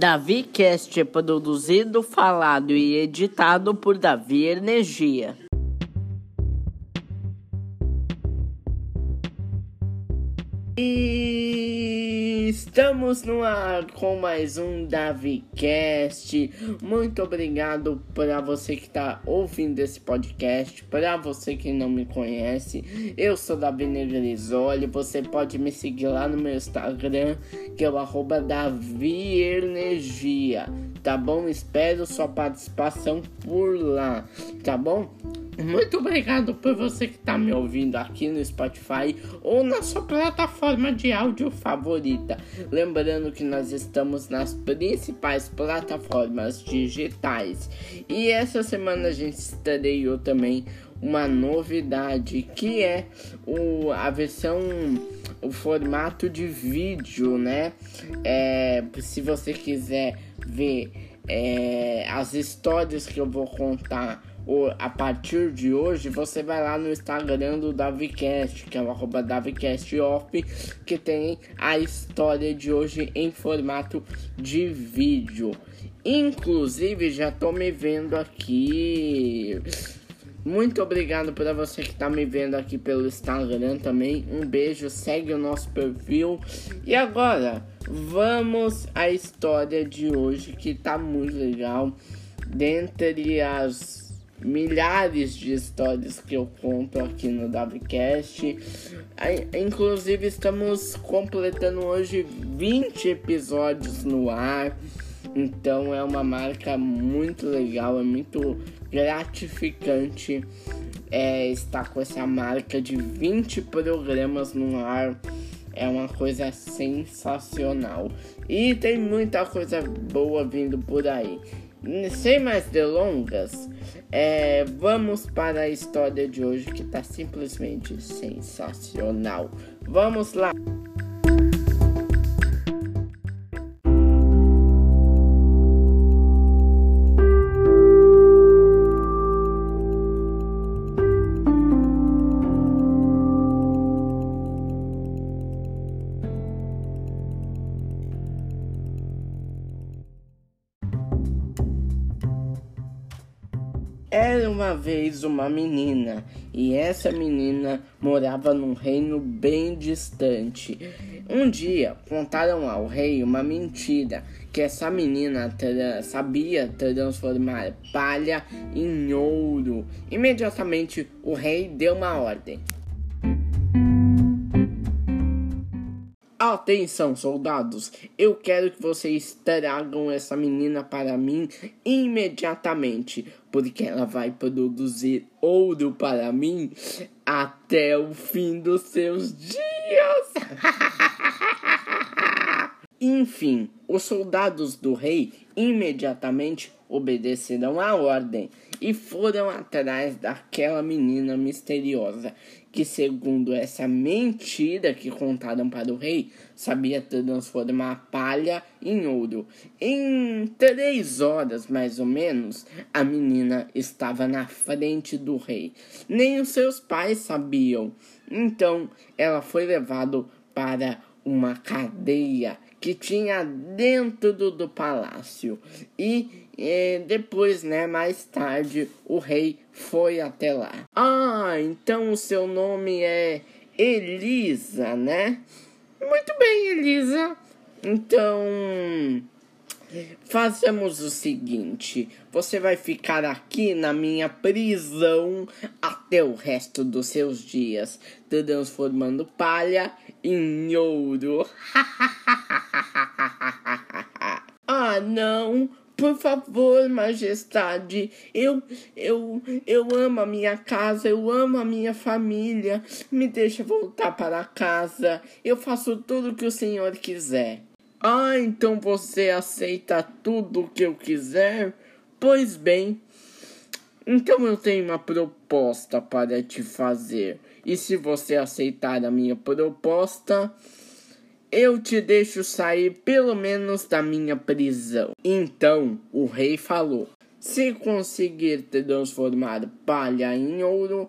Davi Cast é produzido, falado e editado por Davi Energia. E estamos no ar com mais um DaviCast. Muito obrigado para você que está ouvindo esse podcast. Para você que não me conhece, eu sou Davi Negrisoli. Você pode me seguir lá no meu Instagram, que é o arroba. Tá bom? Espero sua participação por lá. Tá bom? Muito obrigado por você que está me ouvindo aqui no Spotify ou na sua plataforma de áudio favorita. Lembrando que nós estamos nas principais plataformas digitais. E essa semana a gente estreou também uma novidade que é o, a versão o formato de vídeo, né? É, se você quiser ver é, as histórias que eu vou contar a partir de hoje, você vai lá no Instagram do DaviCast, que é o arroba DaviCastOff, que tem a história de hoje em formato de vídeo. Inclusive, já tô me vendo aqui. Muito obrigado para você que está me vendo aqui pelo Instagram também. Um beijo, segue o nosso perfil. E agora, vamos à história de hoje que tá muito legal. Dentre as milhares de histórias que eu conto aqui no WCast. Inclusive, estamos completando hoje 20 episódios no ar. Então é uma marca muito legal, é muito gratificante é, estar com essa marca de 20 programas no ar. É uma coisa sensacional. E tem muita coisa boa vindo por aí. Sem mais delongas, é, vamos para a história de hoje que está simplesmente sensacional. Vamos lá! Era uma vez uma menina, e essa menina morava num reino bem distante. Um dia contaram ao rei uma mentira: que essa menina tra sabia transformar palha em ouro. Imediatamente o rei deu uma ordem. Atenção, soldados! Eu quero que vocês tragam essa menina para mim imediatamente, porque ela vai produzir ouro para mim até o fim dos seus dias. Enfim, os soldados do rei imediatamente obedeceram a ordem e foram atrás daquela menina misteriosa que, segundo essa mentira que contaram para o rei, sabia transformar palha em ouro. Em três horas, mais ou menos, a menina estava na frente do rei. Nem os seus pais sabiam. Então, ela foi levada para uma cadeia que tinha dentro do, do palácio. E e depois, né, mais tarde, o rei foi até lá. Ah, então o seu nome é Elisa, né? Muito bem, Elisa. Então, Fazemos o seguinte: você vai ficar aqui na minha prisão até o resto dos seus dias, transformando palha em ouro. ah, não! Por favor, majestade, eu, eu, eu amo a minha casa, eu amo a minha família. Me deixa voltar para casa. Eu faço tudo o que o senhor quiser. Ah, então você aceita tudo o que eu quiser? Pois bem, então eu tenho uma proposta para te fazer. E se você aceitar a minha proposta, eu te deixo sair pelo menos da minha prisão. Então o rei falou: Se conseguir transformar palha em ouro,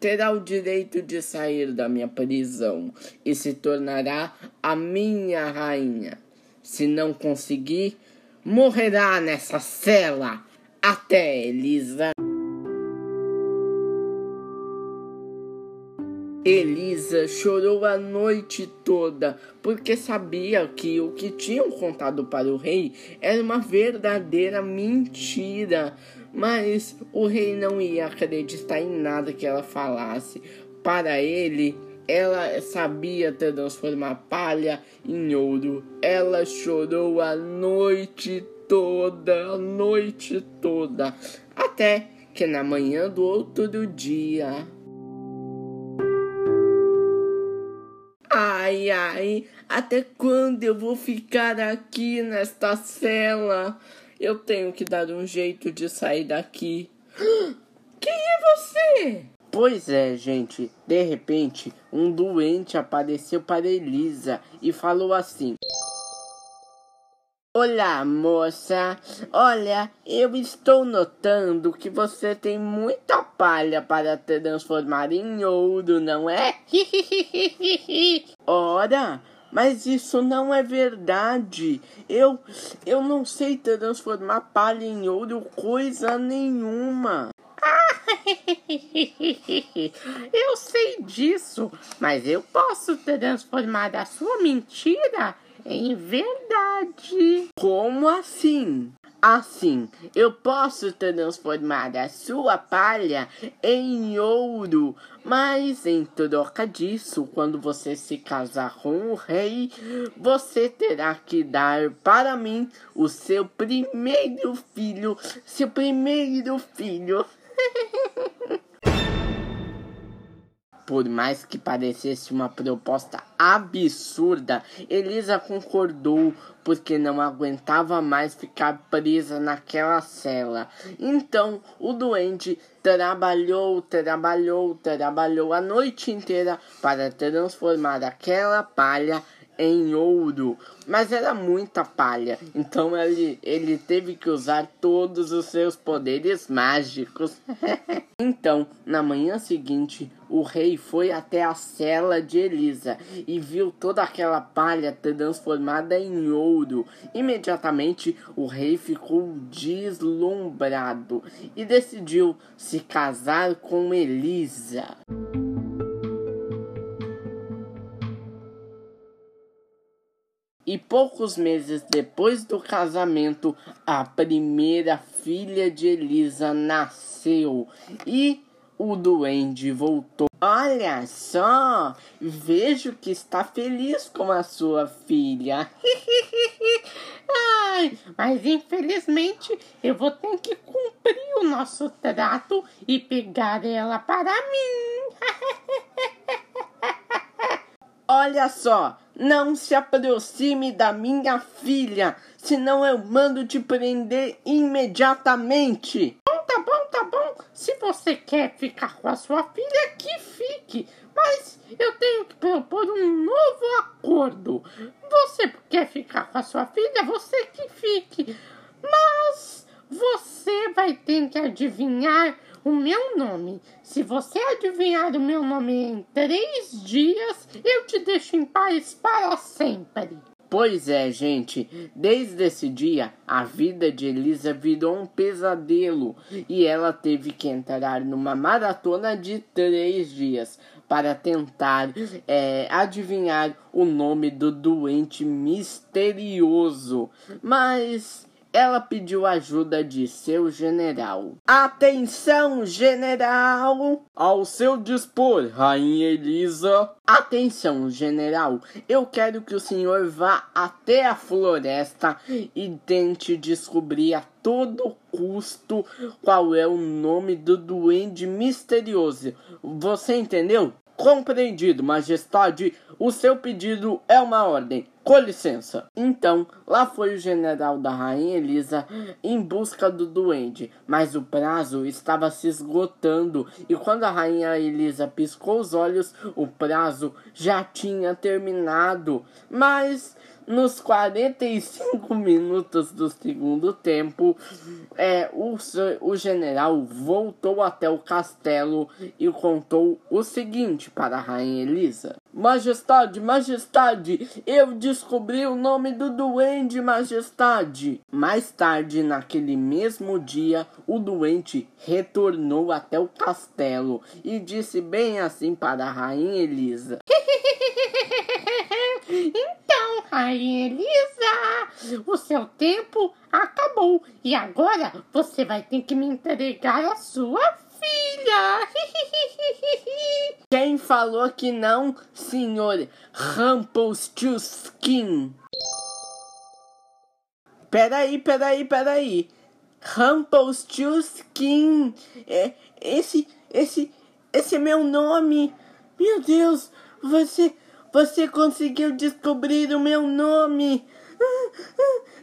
terá o direito de sair da minha prisão e se tornará a minha rainha. Se não conseguir, morrerá nessa cela. Até, Elisa. Elisa chorou a noite toda porque sabia que o que tinham contado para o rei era uma verdadeira mentira. Mas o rei não ia acreditar em nada que ela falasse. Para ele, ela sabia transformar palha em ouro. Ela chorou a noite toda, a noite toda, até que na manhã do outro dia Ai, ai, até quando eu vou ficar aqui nesta cela? Eu tenho que dar um jeito de sair daqui. Quem é você? Pois é, gente. De repente, um doente apareceu para Elisa e falou assim: Olá, moça. Olha, eu estou notando que você tem muita palha para transformar em ouro, não é? Ora, mas isso não é verdade. Eu eu não sei transformar palha em ouro coisa nenhuma. eu sei disso, mas eu posso transformar a sua mentira em verdade. Como assim? Assim, eu posso transformar a sua palha em ouro, mas em troca disso, quando você se casar com o rei, você terá que dar para mim o seu primeiro filho, seu primeiro filho. Por mais que parecesse uma proposta absurda, Elisa concordou porque não aguentava mais ficar presa naquela cela. Então o doente trabalhou, trabalhou, trabalhou a noite inteira para transformar aquela palha em ouro, mas era muita palha, então ele, ele teve que usar todos os seus poderes mágicos. então, na manhã seguinte, o rei foi até a cela de Elisa e viu toda aquela palha transformada em ouro. Imediatamente, o rei ficou deslumbrado e decidiu se casar com Elisa. Poucos meses depois do casamento, a primeira filha de Elisa nasceu e o duende voltou. Olha só, vejo que está feliz com a sua filha. Ai, mas infelizmente eu vou ter que cumprir o nosso trato e pegar ela para mim. Olha só, não se aproxime da minha filha, senão eu mando te prender imediatamente. Bom, tá bom, tá bom. Se você quer ficar com a sua filha, que fique. Mas eu tenho que propor um novo acordo. Você quer ficar com a sua filha, você que fique. Mas você vai ter que adivinhar o meu nome. Se você adivinhar o meu nome em três dias, eu te deixo em paz para sempre. Pois é, gente, desde esse dia a vida de Elisa virou um pesadelo e ela teve que entrar numa maratona de três dias para tentar é, adivinhar o nome do doente misterioso. Mas ela pediu ajuda de seu general. Atenção, general! Ao seu dispor, Rainha Elisa. Atenção, general. Eu quero que o senhor vá até a floresta e tente descobrir a todo custo qual é o nome do duende misterioso. Você entendeu? Compreendido, majestade. O seu pedido é uma ordem. Com licença. Então, lá foi o general da rainha Elisa em busca do duende, mas o prazo estava se esgotando e quando a rainha Elisa piscou os olhos, o prazo já tinha terminado. Mas nos 45 minutos do segundo tempo, é, o, o general voltou até o castelo e contou o seguinte para a Rainha Elisa: Majestade, Majestade, eu descobri o nome do duende, Majestade. Mais tarde, naquele mesmo dia, o doente retornou até o castelo e disse bem assim para a Rainha Elisa: Rainha Elisa, o seu tempo acabou e agora você vai ter que me entregar a sua filha. Quem falou que não, senhor Rumpelstiltskin? Peraí, peraí, peraí. Rumpelstiltskin. É, esse, esse, esse é meu nome. Meu Deus, você, você conseguiu descobrir o meu nome.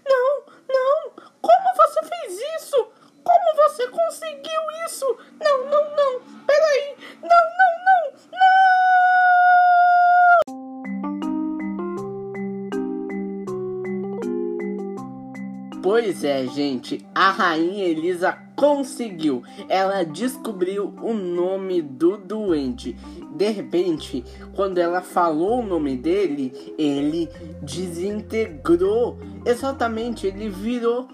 Não, não. Como você fez isso? Como você conseguiu isso? Não, não, não. Peraí. Não, não, não. Não. Pois é, gente, a rainha Elisa conseguiu. Ela descobriu o nome do doente. De repente, quando ela falou o nome dele, ele desintegrou. Exatamente, ele virou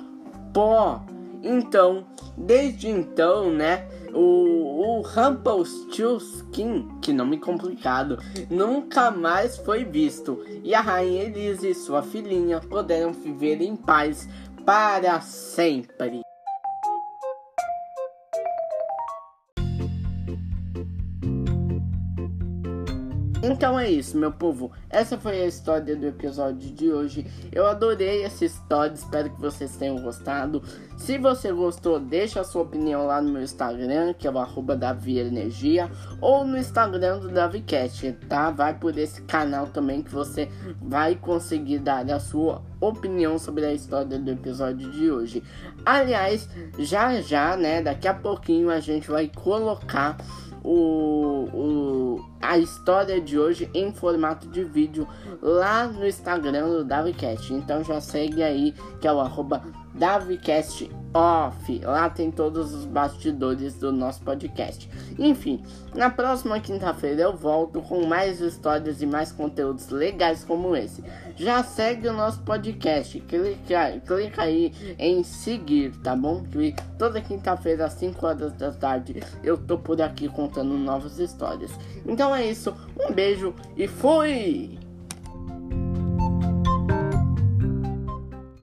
pó. Então, desde então, né, o, o Rumpelstiltskin, que nome complicado, nunca mais foi visto. E a rainha Elisa e sua filhinha puderam viver em paz para sempre. Então é isso, meu povo. Essa foi a história do episódio de hoje. Eu adorei essa história, espero que vocês tenham gostado. Se você gostou, deixa a sua opinião lá no meu Instagram, que é o arroba Energia, ou no Instagram do DaviCast, tá? Vai por esse canal também que você vai conseguir dar a sua opinião sobre a história do episódio de hoje. Aliás, já já, né, daqui a pouquinho a gente vai colocar o, o, a história de hoje em formato de vídeo lá no Instagram do DaviCast. Então já segue aí, que é o arroba DaviCast Off. Lá tem todos os bastidores do nosso podcast. Enfim, na próxima quinta-feira eu volto com mais histórias e mais conteúdos legais como esse. Já segue o nosso podcast, clica, clica aí em seguir, tá bom? Que toda quinta-feira às 5 horas da tarde eu tô por aqui contando novas histórias. Então é isso, um beijo e fui!